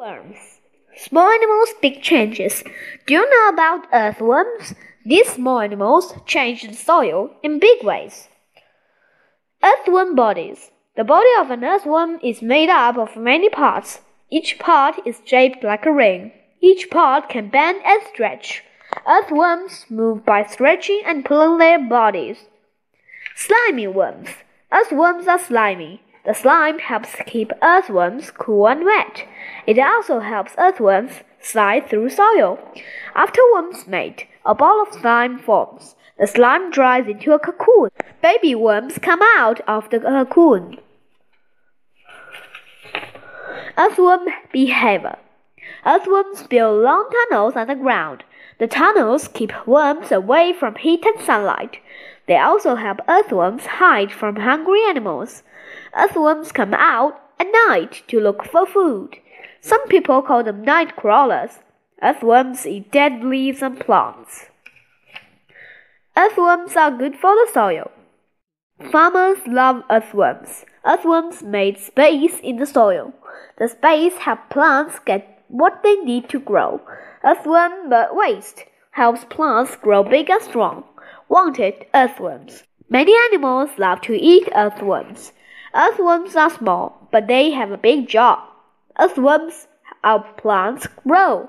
Worms. Small animals, big changes. Do you know about earthworms? These small animals change the soil in big ways. Earthworm bodies. The body of an earthworm is made up of many parts. Each part is shaped like a ring. Each part can bend and stretch. Earthworms move by stretching and pulling their bodies. Slimy worms. Earthworms are slimy. The slime helps keep earthworms cool and wet. It also helps earthworms slide through soil. After worms mate, a ball of slime forms. The slime dries into a cocoon. Baby worms come out of the cocoon. Earthworm behavior. Earthworms build long tunnels underground. The tunnels keep worms away from heat and sunlight. They also help earthworms hide from hungry animals. Earthworms come out at night to look for food. Some people call them night crawlers. Earthworms eat dead leaves and plants. Earthworms are good for the soil. Farmers love earthworms. Earthworms make space in the soil. The space helps plants get what they need to grow. Earthworm waste helps plants grow big and strong. Wanted earthworms. Many animals love to eat earthworms. Earthworms are small, but they have a big job. Earthworms help plants grow.